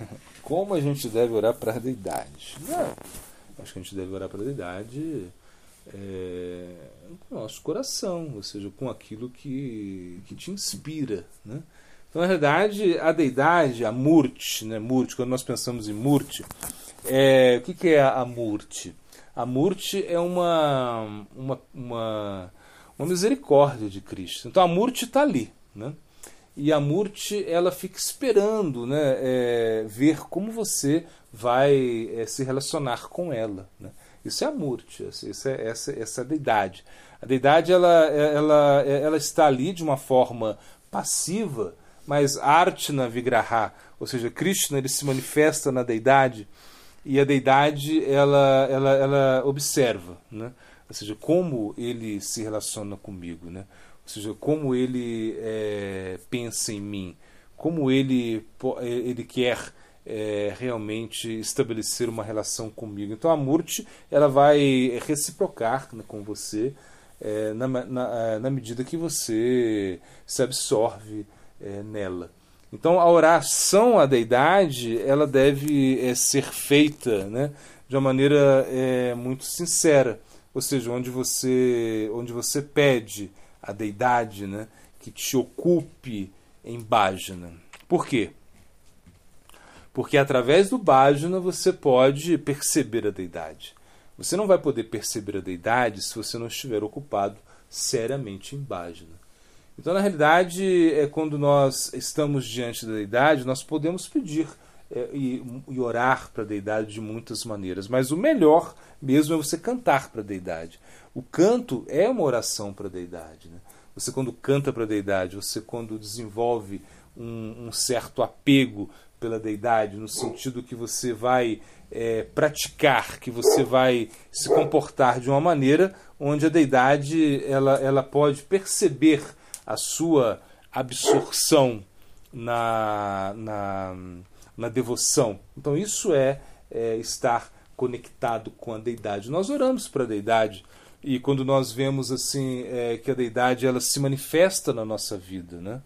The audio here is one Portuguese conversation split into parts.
como a gente deve orar para a deidade? Não, acho que a gente deve orar para a deidade é, com o nosso coração, ou seja, com aquilo que, que te inspira. Né? Então, na verdade, a deidade, a Murti, né? Murti, quando nós pensamos em Murti, é, o que, que é a Murti? A Murti é uma, uma, uma, uma misericórdia de Cristo. Então, a Murti está ali. Né? E a Murti ela fica esperando né, é, ver como você vai é, se relacionar com ela. Né? Isso é a Murti, isso é, essa, essa é deidade. A deidade ela, ela, ela está ali de uma forma passiva, mas Artna Vigraha, ou seja, Krishna ele se manifesta na deidade e a deidade ela, ela, ela observa, né? ou seja, como ele se relaciona comigo. Né? Ou seja, como ele é, pensa em mim, como ele, ele quer é, realmente estabelecer uma relação comigo. Então a Murti ela vai reciprocar né, com você é, na, na, na, medida que você se absorve é, nela. Então a oração à deidade ela deve é, ser feita né, de uma maneira é, muito sincera, ou seja, onde você, onde você pede a deidade né, que te ocupe em Bhajana. Por quê? Porque através do Bhajana você pode perceber a deidade. Você não vai poder perceber a deidade se você não estiver ocupado seriamente em Bhajana. Então, na realidade, é quando nós estamos diante da deidade, nós podemos pedir é, e, e, orar para a deidade de muitas maneiras, mas o melhor mesmo é você cantar para a deidade. O canto é uma oração para a deidade. Né? Você, quando canta para a deidade, você, quando desenvolve um, um, certo apego pela deidade, no sentido que você vai é, praticar, que você vai se comportar de uma maneira onde a deidade ela, ela pode perceber a sua absorção na, na, na devoção. Então, isso é, é estar conectado com a deidade. Nós oramos para a deidade e quando nós vemos assim é, que a deidade ela se manifesta na nossa vida, né?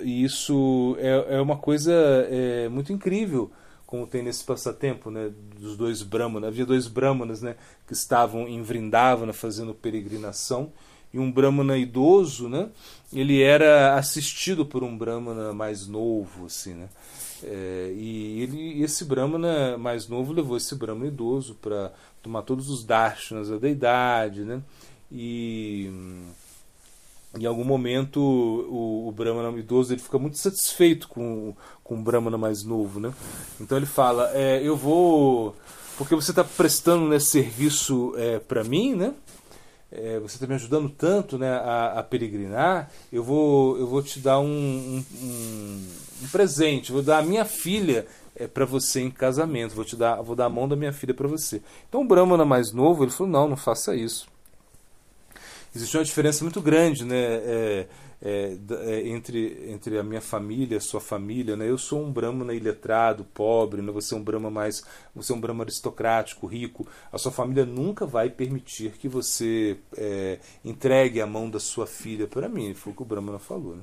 E isso é, é uma coisa é, muito incrível, como tem nesse passatempo, né? Dos dois brahmanas, havia dois brahmanas, né? Que estavam em Vrindavana fazendo peregrinação e um brahmana idoso, né? Ele era assistido por um brahmana mais novo, assim, né? É, e ele, esse brahmana mais novo levou esse brahmana idoso para tomar todos os darshanas da deidade, né? E em algum momento o, o Brahmana idoso ele fica muito satisfeito com, com o Brahmana mais novo, né? Então ele fala, é, eu vou... Porque você está prestando né, serviço é, para mim, né? É, você está me ajudando tanto né, a, a, peregrinar, eu vou, eu vou te dar um, um, um, um presente, vou dar a minha filha é para você em casamento, vou te dar, vou dar a mão da minha filha para você. Então o Brahmana mais novo, ele falou: "Não, não faça isso". Existe uma diferença muito grande, né, é, é, é, entre, entre a minha família, a sua família, né? Eu sou um Brahmana iletrado, pobre, né? Você é um Brahma mais, você é um Brahma aristocrático, rico. A sua família nunca vai permitir que você é, entregue a mão da sua filha para mim. Foi o que o Brahmana falou, né?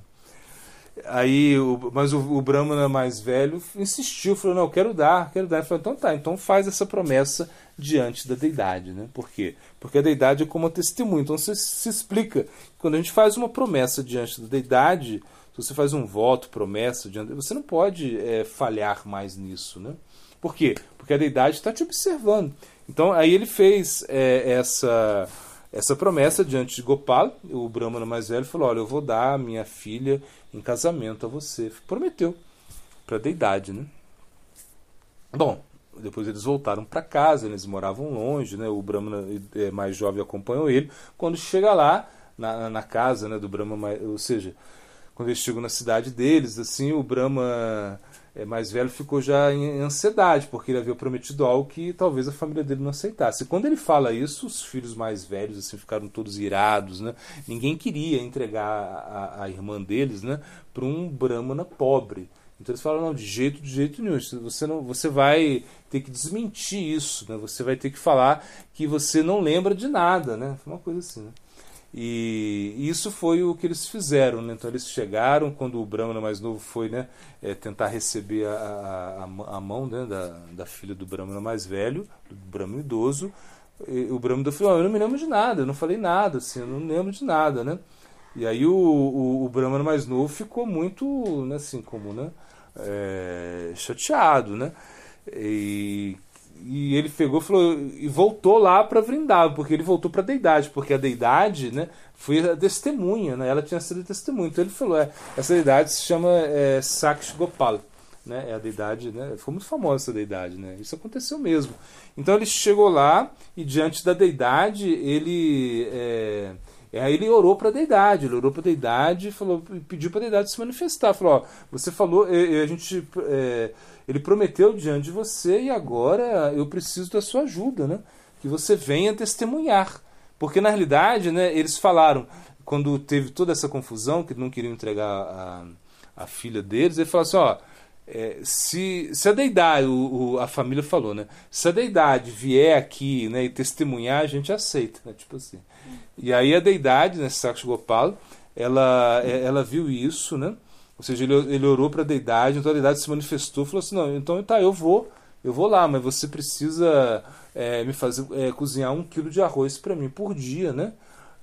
Aí, o, mas o, o Brahmana mais velho insistiu, falou: Não, eu quero dar, quero dar. Ele falou: Então tá, então faz essa promessa diante da deidade. Né? Por quê? Porque a deidade é como testemunho. Então se, se explica: quando a gente faz uma promessa diante da deidade, se você faz um voto, promessa, diante, você não pode é, falhar mais nisso. Né? Por quê? Porque a deidade está te observando. Então aí ele fez é, essa essa promessa diante de Gopal, o Brahmana mais velho falou: Olha, eu vou dar minha filha em casamento a você. Prometeu para a deidade, né? Bom, depois eles voltaram para casa, eles moravam longe, né? O Brahmana é, mais jovem acompanhou ele. Quando chega lá na, na casa, né, do Brahma, ou seja, quando eles chegam na cidade deles, assim, o Brahma é, mais velho ficou já em ansiedade, porque ele havia prometido algo que talvez a família dele não aceitasse. E quando ele fala isso, os filhos mais velhos assim ficaram todos irados, né? Ninguém queria entregar a, a irmã deles, né, para um brahmana pobre. Então eles falaram, não, de jeito, de jeito nenhum. Você, não, você vai ter que desmentir isso, né? Você vai ter que falar que você não lembra de nada, né? Foi uma coisa assim, né? E isso foi o que eles fizeram. Né? Então eles chegaram, quando o Brahmana mais novo foi né, é, tentar receber a, a, a mão né, da, da filha do Brahmana mais velho, do Brahmana idoso, o Brahmana falou: oh, Eu não me lembro de nada, eu não falei nada, assim, eu não lembro de nada. Né? E aí o, o, o Brahmana mais novo ficou muito, né, assim, como, né, é, chateado, né? E e ele pegou falou, e voltou lá para Vrindavan, porque ele voltou para a deidade, porque a deidade né, foi a testemunha, né, ela tinha sido testemunha. Então ele falou: é, essa deidade se chama é, Saksh Gopal. Né, é a deidade, né, ficou muito famosa essa deidade, né, isso aconteceu mesmo. Então ele chegou lá e diante da deidade ele. É, Aí ele orou para a deidade, ele orou para a deidade falou, pediu para a deidade se manifestar. Falou: ó, você falou, a gente. É, ele prometeu diante de você e agora eu preciso da sua ajuda, né? Que você venha testemunhar. Porque na realidade, né, eles falaram, quando teve toda essa confusão, que não queriam entregar a, a filha deles, ele falou assim: ó, é, se, se a deidade, o, o, a família falou, né? Se a deidade vier aqui né, e testemunhar, a gente aceita, né? Tipo assim. E aí a deidade, né, Sakshi Gopal, ela, ela viu isso, né? Ou seja, ele, ele orou para a deidade, então a deidade se manifestou, falou assim: não, então tá, eu vou, eu vou lá, mas você precisa é, me fazer é, cozinhar um quilo de arroz para mim por dia, né?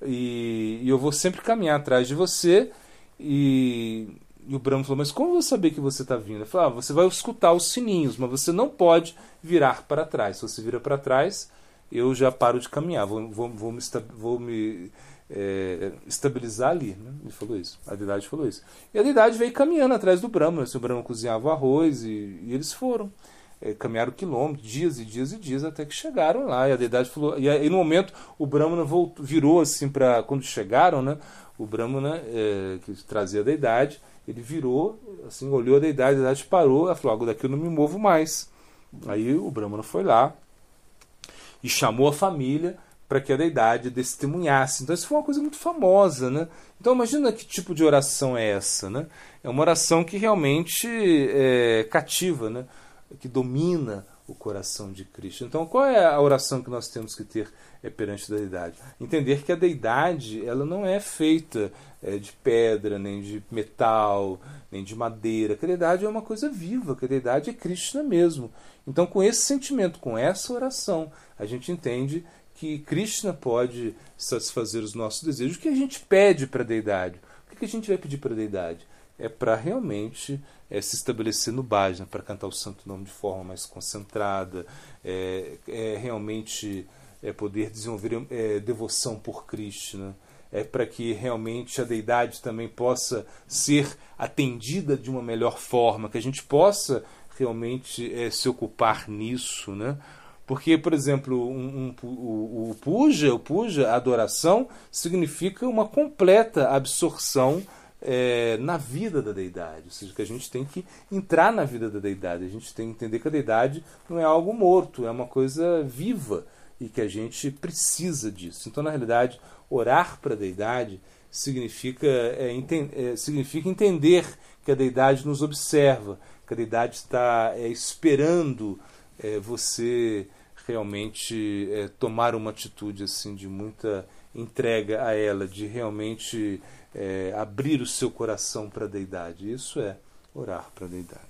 E, e, eu vou sempre caminhar atrás de você. E, e o Brahma falou: Mas como eu vou saber que você está vindo? Ele falou: ah, Você vai escutar os sininhos, mas você não pode virar para trás. Se você vira para trás, eu já paro de caminhar, vou, vou, vou me, vou me é, estabilizar ali. Né? Ele falou isso. A deidade falou isso. E a deidade veio caminhando atrás do Brahma. Assim, o Brahma cozinhava o arroz e, e eles foram. É, caminharam quilômetros, dias e dias e dias, até que chegaram lá. E a deidade falou. E aí, no momento, o Brahmana voltou, virou assim para. Quando chegaram, né? O Brahmana, é, que trazia a deidade, ele virou, assim, olhou a deidade, a deidade parou. Ela falou: daqui eu não me movo mais. Aí o Brahmana foi lá e chamou a família para que a deidade testemunhasse. Então isso foi uma coisa muito famosa, né? Então imagina que tipo de oração é essa, né? É uma oração que realmente é, cativa, né? Que domina o coração de Cristo. Então qual é a oração que nós temos que ter é, perante a deidade? Entender que a deidade ela não é feita é, de pedra, nem de metal, nem de madeira. Que a deidade é uma coisa viva, que a deidade é Krishna mesmo. Então com esse sentimento, com essa oração, a gente entende que Krishna pode satisfazer os nossos desejos. O que a gente pede para a deidade? O que a gente vai pedir para a deidade? É para realmente é, se estabelecer no bhajna, para cantar o santo nome de forma mais concentrada, é, é realmente é poder desenvolver é, devoção por Krishna, é para que realmente a deidade também possa ser atendida de uma melhor forma, que a gente possa realmente é, se ocupar nisso, né? Porque, por exemplo, um, um, o, o puja, o puja, a adoração, significa uma completa absorção é, na vida da deidade. Ou seja, que a gente tem que entrar na vida da deidade. A gente tem que entender que a deidade não é algo morto, é uma coisa viva e que a gente precisa disso. Então, na realidade, orar para a deidade significa, é, enten é, significa entender que a deidade nos observa, que a deidade está é, esperando é, você realmente é, tomar uma atitude assim de muita entrega a ela, de realmente é, abrir o seu coração para a deidade. Isso é orar para a deidade.